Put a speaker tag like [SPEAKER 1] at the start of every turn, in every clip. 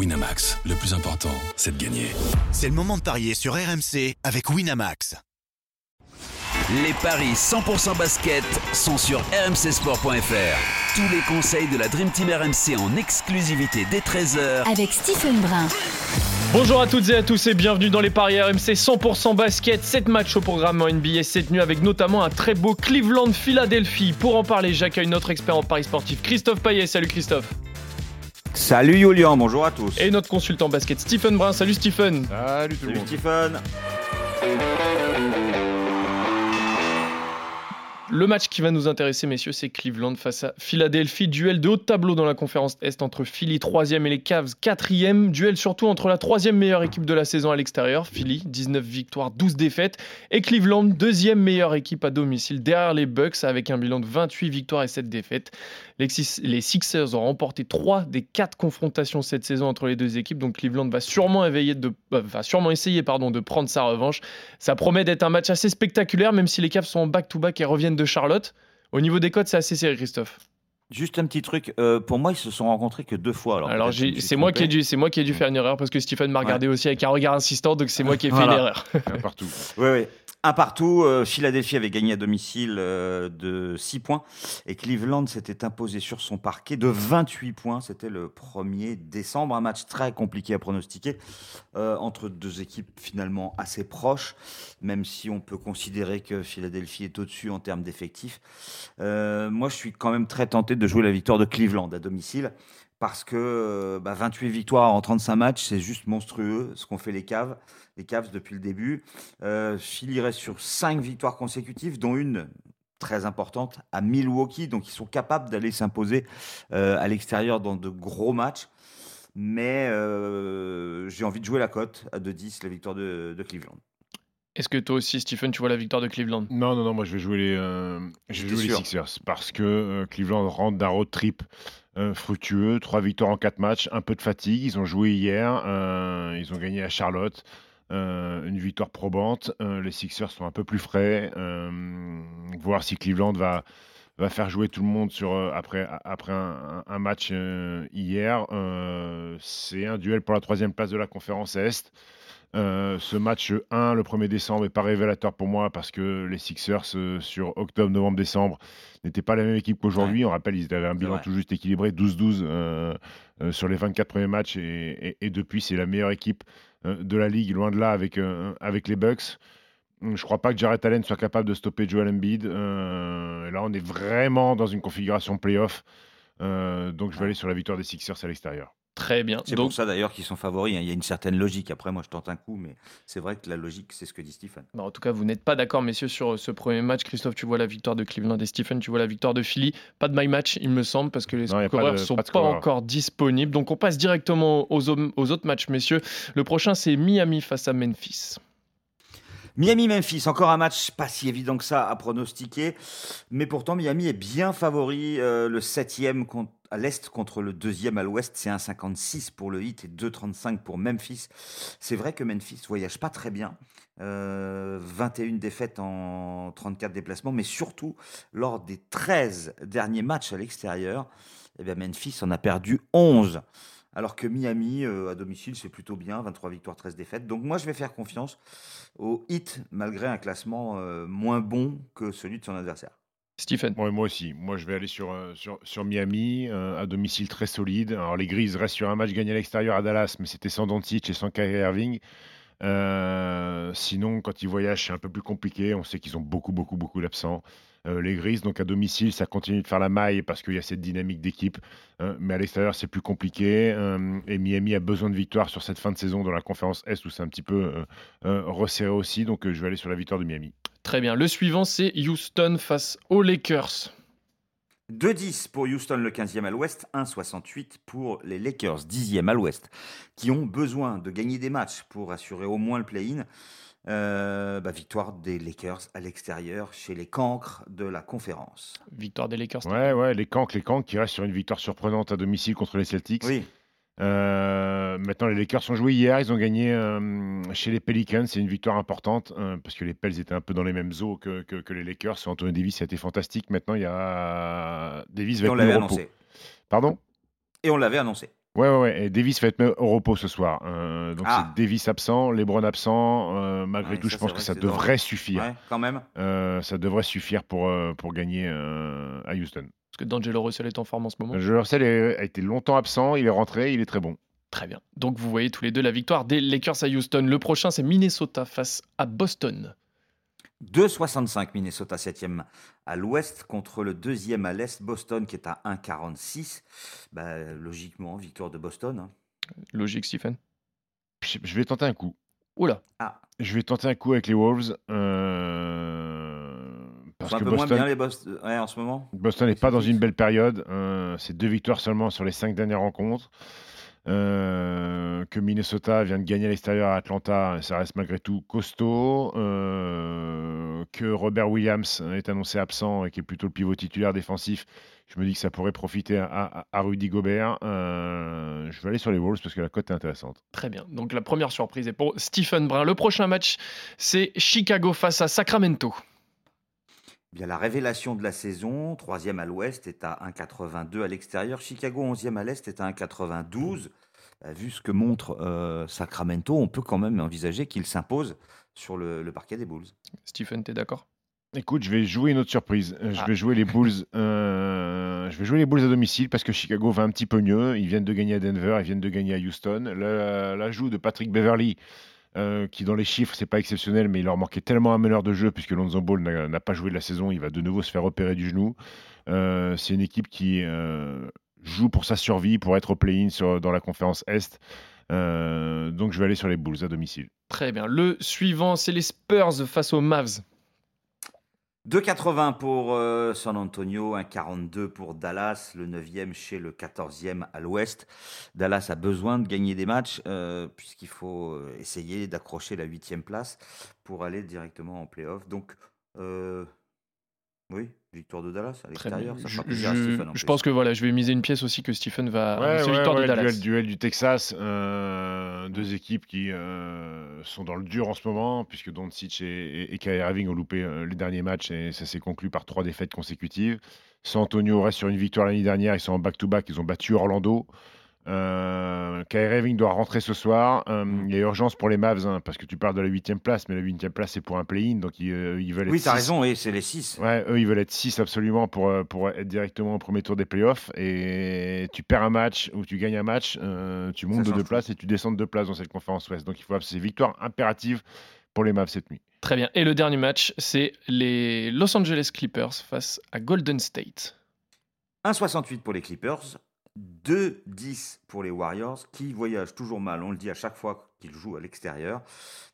[SPEAKER 1] Winamax, le plus important, c'est de gagner.
[SPEAKER 2] C'est le moment de parier sur RMC avec Winamax.
[SPEAKER 3] Les paris 100% basket sont sur rmcsport.fr. Tous les conseils de la Dream Team RMC en exclusivité dès 13h
[SPEAKER 4] avec Stephen Brun.
[SPEAKER 5] Bonjour à toutes et à tous et bienvenue dans les paris RMC 100% basket. 7 matchs au programme en NBA cette nuit avec notamment un très beau Cleveland-Philadelphie. Pour en parler, j'accueille notre expert en paris sportif Christophe Payet. Salut Christophe.
[SPEAKER 6] Salut Julian, bonjour à tous.
[SPEAKER 5] Et notre consultant basket Stephen Brun. Salut Stephen.
[SPEAKER 7] Salut tout le monde.
[SPEAKER 6] Stephen.
[SPEAKER 5] Le match qui va nous intéresser, messieurs, c'est Cleveland face à Philadelphie. Duel de haut tableau dans la conférence Est entre Philly 3e et les Cavs 4e. Duel surtout entre la troisième meilleure équipe de la saison à l'extérieur, Philly, 19 victoires, 12 défaites, et Cleveland, deuxième meilleure équipe à domicile derrière les Bucks avec un bilan de 28 victoires et 7 défaites. Les Sixers ont remporté 3 des 4 confrontations cette saison entre les deux équipes, donc Cleveland va sûrement, de, euh, essayer de prendre sa revanche. Ça promet d'être un match assez spectaculaire, même si les Cavs sont en back-to-back et reviennent de Charlotte. Au niveau des codes, c'est assez serré, Christophe.
[SPEAKER 6] Juste un petit truc, euh, pour moi, ils se sont rencontrés que deux fois. Alors,
[SPEAKER 5] alors c'est moi qui ai dû, c'est moi qui ai dû faire une erreur parce que Stephen m'a regardé aussi avec un regard insistant, donc c'est moi qui ai fait une erreur.
[SPEAKER 7] partout.
[SPEAKER 6] Oui, oui. Un partout, euh, Philadelphie avait gagné à domicile euh, de 6 points et Cleveland s'était imposé sur son parquet de 28 points. C'était le 1er décembre, un match très compliqué à pronostiquer euh, entre deux équipes finalement assez proches, même si on peut considérer que Philadelphie est au-dessus en termes d'effectifs. moi, je suis quand même très tenté de jouer la victoire de Cleveland à domicile parce que 28 bah, victoires en 35 matchs, c'est juste monstrueux ce qu'ont fait les Caves les Cavs depuis le début. Euh, reste sur cinq victoires consécutives, dont une très importante à Milwaukee. Donc ils sont capables d'aller s'imposer euh, à l'extérieur dans de gros matchs. Mais euh, j'ai envie de jouer la cote à 2-10, la victoire de, Cleveland.
[SPEAKER 5] Est-ce que toi aussi, Stephen, tu vois la victoire de Cleveland?
[SPEAKER 7] Non, non, non, moi je vais jouer les, je vais jouer les Sixers parce que Cleveland rentre d'un road trip fructueux, trois victoires en quatre matchs, un peu de fatigue. Ils ont joué hier, ils ont gagné à Charlotte. Euh, une victoire probante. Euh, les Sixers sont un peu plus frais. Euh, voir si Cleveland va, va faire jouer tout le monde sur, après, après un, match hier. c'est un duel pour la troisième place de la conférence Est. ce match 1, le 1er décembre, n'est pas révélateur pour moi parce que les Sixers, sur octobre, novembre, décembre, n'étaient pas la même équipe qu'aujourd'hui. On rappelle, ils avaient un bilan tout juste équilibré, 12-12 sur les 24 premiers matchs. et depuis, c'est la meilleure équipe euh, de la ligue, loin de là avec, euh, avec les Bucks. Hum, je ne crois pas que Jared Allen soit capable de stopper Joel Embiid. Euh, là, on est vraiment dans une configuration playoff. donc, je vais aller sur la victoire des Sixers à l'extérieur.
[SPEAKER 5] Très bien.
[SPEAKER 6] C'est pour ça d'ailleurs qu'ils sont favoris. Hein. Il y a une certaine logique. Après, moi, je tente un coup, mais c'est vrai que la logique, c'est ce que dit Stephen.
[SPEAKER 5] Bah, en tout cas, vous n'êtes pas d'accord, messieurs, sur ce premier match. Christophe, tu vois la victoire de Cleveland et Stephen, tu vois la victoire de Philly. Pas de my match, il me semble, parce que les scoreurs ne sont pas, encore disponibles. Donc, on passe directement aux, aux autres matchs, messieurs. Le prochain, c'est Miami face à Memphis.
[SPEAKER 6] Miami-Memphis, encore un match pas si évident que ça à pronostiquer, mais pourtant Miami est bien favori, euh, le septième à l'Est contre le deuxième à l'Ouest, c'est 1,56 pour le Heat et 2,35 pour Memphis. C'est vrai que Memphis voyage pas très bien. 21 euh, défaites en 34 déplacements, mais surtout lors des 13 derniers matchs à l'extérieur, eh Memphis en a perdu 11. Alors que Miami, euh, à domicile, c'est plutôt bien, 23 victoires, 13 défaites. Donc moi, je vais faire confiance au Heat, malgré un classement euh, moins bon que celui de son adversaire.
[SPEAKER 5] Stephen.
[SPEAKER 7] moi aussi. Moi, je vais aller sur, euh, sur, sur Miami, euh, à domicile très solide. Alors, les Grises restent sur un match gagné à l'extérieur à Dallas, mais c'était sans Doncic et sans Kyrie Irving. Euh, sinon, quand ils voyagent, c'est un peu plus compliqué. On sait qu'ils ont beaucoup, beaucoup, beaucoup d'absents. les Grises, donc à domicile, ça continue de faire la maille parce qu'il y a cette dynamique d'équipe. mais à l'extérieur, c'est plus compliqué. et Miami a besoin de victoire sur cette fin de saison dans la conférence Est où c'est un petit peu resserré aussi. Donc, je vais aller sur la victoire de Miami.
[SPEAKER 5] Très bien. Le suivant, c'est Houston face aux Lakers.
[SPEAKER 6] 2-10 pour Houston, le 15e à l'ouest, 1-68 pour les Lakers, 10e à l'ouest, qui ont besoin de gagner des matchs pour assurer au moins le play-in. Euh, bah, victoire des Lakers à l'extérieur chez les cancres de la conférence.
[SPEAKER 5] Victoire des Lakers.
[SPEAKER 7] Ouais, ouais, les cancres, les cancres qui restent sur une victoire surprenante à domicile contre les Celtics.
[SPEAKER 6] Oui.
[SPEAKER 7] Euh, maintenant, les Lakers ont joué hier. Ils ont gagné euh, chez les Pelicans. C'est une victoire importante euh, parce que les Pels étaient un peu dans les mêmes eaux que, que, les Lakers. Anthony Davis a été fantastique. Maintenant, il y a Davis
[SPEAKER 6] va Et on l'avait annoncé.
[SPEAKER 7] Pardon?
[SPEAKER 6] Et on l'avait annoncé.
[SPEAKER 7] Ouais, ouais, ouais. Et Davis va être au repos ce soir. Donc
[SPEAKER 6] Ah.
[SPEAKER 7] c'est Davis absent, LeBron absent. Malgré
[SPEAKER 6] Ouais,
[SPEAKER 7] tout,
[SPEAKER 6] ça,
[SPEAKER 7] je pense que ça devrait suffire.
[SPEAKER 6] Ouais, quand même.
[SPEAKER 7] Ça devrait suffire pour, pour gagner à Houston.
[SPEAKER 5] Parce que D'Angelo Russell est en forme en ce moment.
[SPEAKER 7] Je Russell est- a été longtemps absent, il est rentré, il est très bon.
[SPEAKER 5] Très bien. Donc vous voyez tous les deux la victoire des Lakers à Houston. Le prochain, c'est Minnesota face à Boston.
[SPEAKER 6] 2,65 Minnesota 7e à l'ouest contre le deuxième à l'est, Boston qui est à 1,46. Bah, logiquement, victoire de Boston. hein.
[SPEAKER 5] Logique, Stephen.
[SPEAKER 7] Je vais tenter un coup.
[SPEAKER 5] Oula,
[SPEAKER 6] Ah,
[SPEAKER 7] Je vais tenter un coup avec les Wolves. euh, parce
[SPEAKER 6] un
[SPEAKER 7] que
[SPEAKER 6] peu moins bien
[SPEAKER 7] Boston,
[SPEAKER 6] les Boston ouais, en ce moment.
[SPEAKER 7] Boston n'est pas dans une belle période. euh, c'est deux victoires seulement sur les cinq dernières rencontres. Euh, que Minnesota vient de gagner à l'extérieur à Atlanta, ça reste malgré tout costaud. Euh, que Robert Williams est annoncé absent et qui est plutôt le pivot titulaire défensif. Je me dis que ça pourrait profiter à, à- à Rudy Gobert. Euh, je vais aller sur les Wolves parce que la cote est intéressante.
[SPEAKER 5] très bien. Donc la première surprise est pour Stephen Brun. Le prochain match, c'est Chicago face à Sacramento.
[SPEAKER 6] Eh Bien, la révélation de la saison, troisième à l'ouest, est à 1,82 à l'extérieur. Chicago, 11e à l'est, est à 1,92. Bah, vu ce que montre euh, Sacramento, on peut quand même envisager qu'il s'impose sur le, le parquet des Bulls.
[SPEAKER 5] Stephen, t'es d'accord?
[SPEAKER 7] Écoute, je vais jouer une autre surprise. Euh, Je
[SPEAKER 5] Ah.
[SPEAKER 7] vais jouer les Bulls. euh, je vais jouer les Bulls à domicile parce que Chicago va un petit peu mieux. Ils viennent de gagner à Denver, ils viennent de gagner à Houston. L'ajout de Patrick Beverly, euh, qui dans les chiffres c'est pas exceptionnel, mais il leur manquait tellement un meneur de jeu puisque Lonzo Ball n'a pas joué de la saison. Il va de nouveau se faire repérer du genou. Euh, c'est une équipe qui euh, joue pour sa survie, pour être au play-in dans la conférence Est. Donc je vais aller sur les Bulls à domicile.
[SPEAKER 5] Très bien. Le suivant, c'est les Spurs face aux Mavs.
[SPEAKER 6] 2,80 pour euh, San Antonio, 1,42 pour Dallas, le 9e chez le 14e à l'ouest. Dallas a besoin de gagner des matchs euh, puisqu'il faut euh, essayer d'accrocher la 8e place pour aller directement en playoff. Donc, oui, victoire de Dallas à
[SPEAKER 5] Très
[SPEAKER 6] l'extérieur. Ça
[SPEAKER 5] Je,
[SPEAKER 6] fera plaisir à
[SPEAKER 5] je-
[SPEAKER 6] Stephen en
[SPEAKER 5] je
[SPEAKER 6] plus.
[SPEAKER 5] pense que voilà, je vais miser une pièce aussi que Stephen va.
[SPEAKER 7] Ouais,
[SPEAKER 5] c'est
[SPEAKER 7] ouais,
[SPEAKER 5] victoire de
[SPEAKER 7] ouais,
[SPEAKER 5] Dallas.
[SPEAKER 7] Duel, duel du Texas, euh, deux équipes qui euh, sont dans le dur en ce moment, puisque Doncic et, et, et Kyrie Irving ont loupé euh, les derniers matchs et ça s'est conclu par trois défaites consécutives. San Antonio reste sur une victoire l'année dernière, ils sont en back-to-back, ils ont battu Orlando. Euh, Kyrie Irving doit rentrer ce soir. Euh, Il y a urgence pour les Mavs, hein, parce que tu parles de la huitième place, mais la huitième place c'est pour un play-in, donc ils, euh, ils veulent être
[SPEAKER 6] Oui, tu as
[SPEAKER 7] six.
[SPEAKER 6] raison, oui, c'est les 6.
[SPEAKER 7] Ouais, eux, ils veulent être 6 absolument pour, euh, pour être directement au premier tour des playoffs. Et tu perds un match ou tu gagnes un match, euh, tu montes de deux places et tu descends de deux places dans cette conférence ouest. Donc il faut c'est victoire impérative pour les Mavs cette nuit.
[SPEAKER 5] Très bien. Et le dernier match, c'est les Los Angeles Clippers face à Golden State.
[SPEAKER 6] 1,68 pour les Clippers, 2,10 pour les Warriors, qui voyagent toujours mal, on le dit à chaque fois qu'ils jouent à l'extérieur.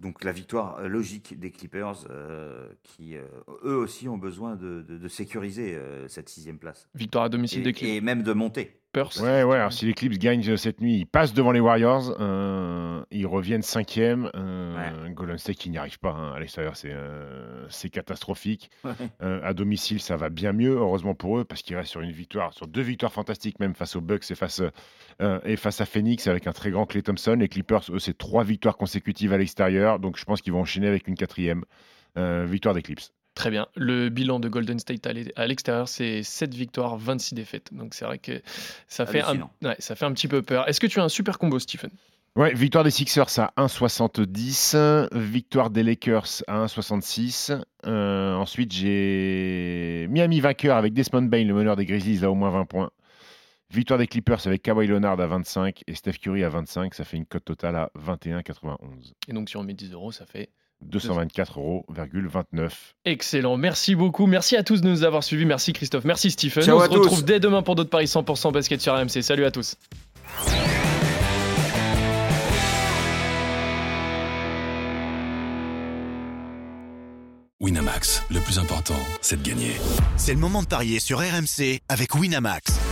[SPEAKER 6] Donc la victoire logique des Clippers, euh, qui euh, eux aussi ont besoin de, de- de sécuriser euh, cette sixième place.
[SPEAKER 5] Victoire à domicile des
[SPEAKER 6] Et,
[SPEAKER 5] Clippers.
[SPEAKER 6] et même de monter.
[SPEAKER 7] Ouais, ouais, alors si les Clips gagnent euh, cette nuit, ils passent devant les Warriors, euh, ils reviennent cinquième. Euh, Golden State qui n'y arrive pas hein, à l'extérieur, c'est euh, catastrophique. Euh, à domicile, ça va bien mieux, heureusement pour eux, parce qu'ils restent sur une victoire, sur deux victoires fantastiques, même face aux Bucks et face, euh, et face à Phoenix, avec un très grand Clay Thompson. Les Clippers, eux, c'est trois victoires consécutives à l'extérieur, donc je pense qu'ils vont enchaîner avec une quatrième euh, victoire des Clips.
[SPEAKER 5] Très bien. Le bilan de Golden State à l'e- à l'extérieur, c'est 7 victoires, 26 défaites. Donc c'est vrai que ça fait, un, ouais, ça fait un petit peu peur. Est-ce que tu as un super combo, Stephen?
[SPEAKER 7] Ouais, victoire des Sixers à 1,70. Victoire des Lakers à 1,66. Euh, ensuite, j'ai Miami vainqueur avec Desmond Bain, le meneur des Grizzlies, à au moins 20 points. Victoire des Clippers avec Kawhi Leonard à 25 et Steph Curry à 25. Ça fait une cote totale à 21,91.
[SPEAKER 5] Et donc si on met 10 euros, ça fait
[SPEAKER 7] 224,29 euros.
[SPEAKER 5] excellent. Merci beaucoup. Merci à tous de nous avoir suivis. Merci Christophe. Merci Stephen.
[SPEAKER 6] Ciao
[SPEAKER 5] on
[SPEAKER 6] à
[SPEAKER 5] se retrouve
[SPEAKER 6] tous.
[SPEAKER 5] dès demain pour d'autres paris 100% basket sur AMC. Salut à tous.
[SPEAKER 1] Winamax, le plus important, c'est de gagner.
[SPEAKER 2] C'est le moment de parier sur RMC avec Winamax.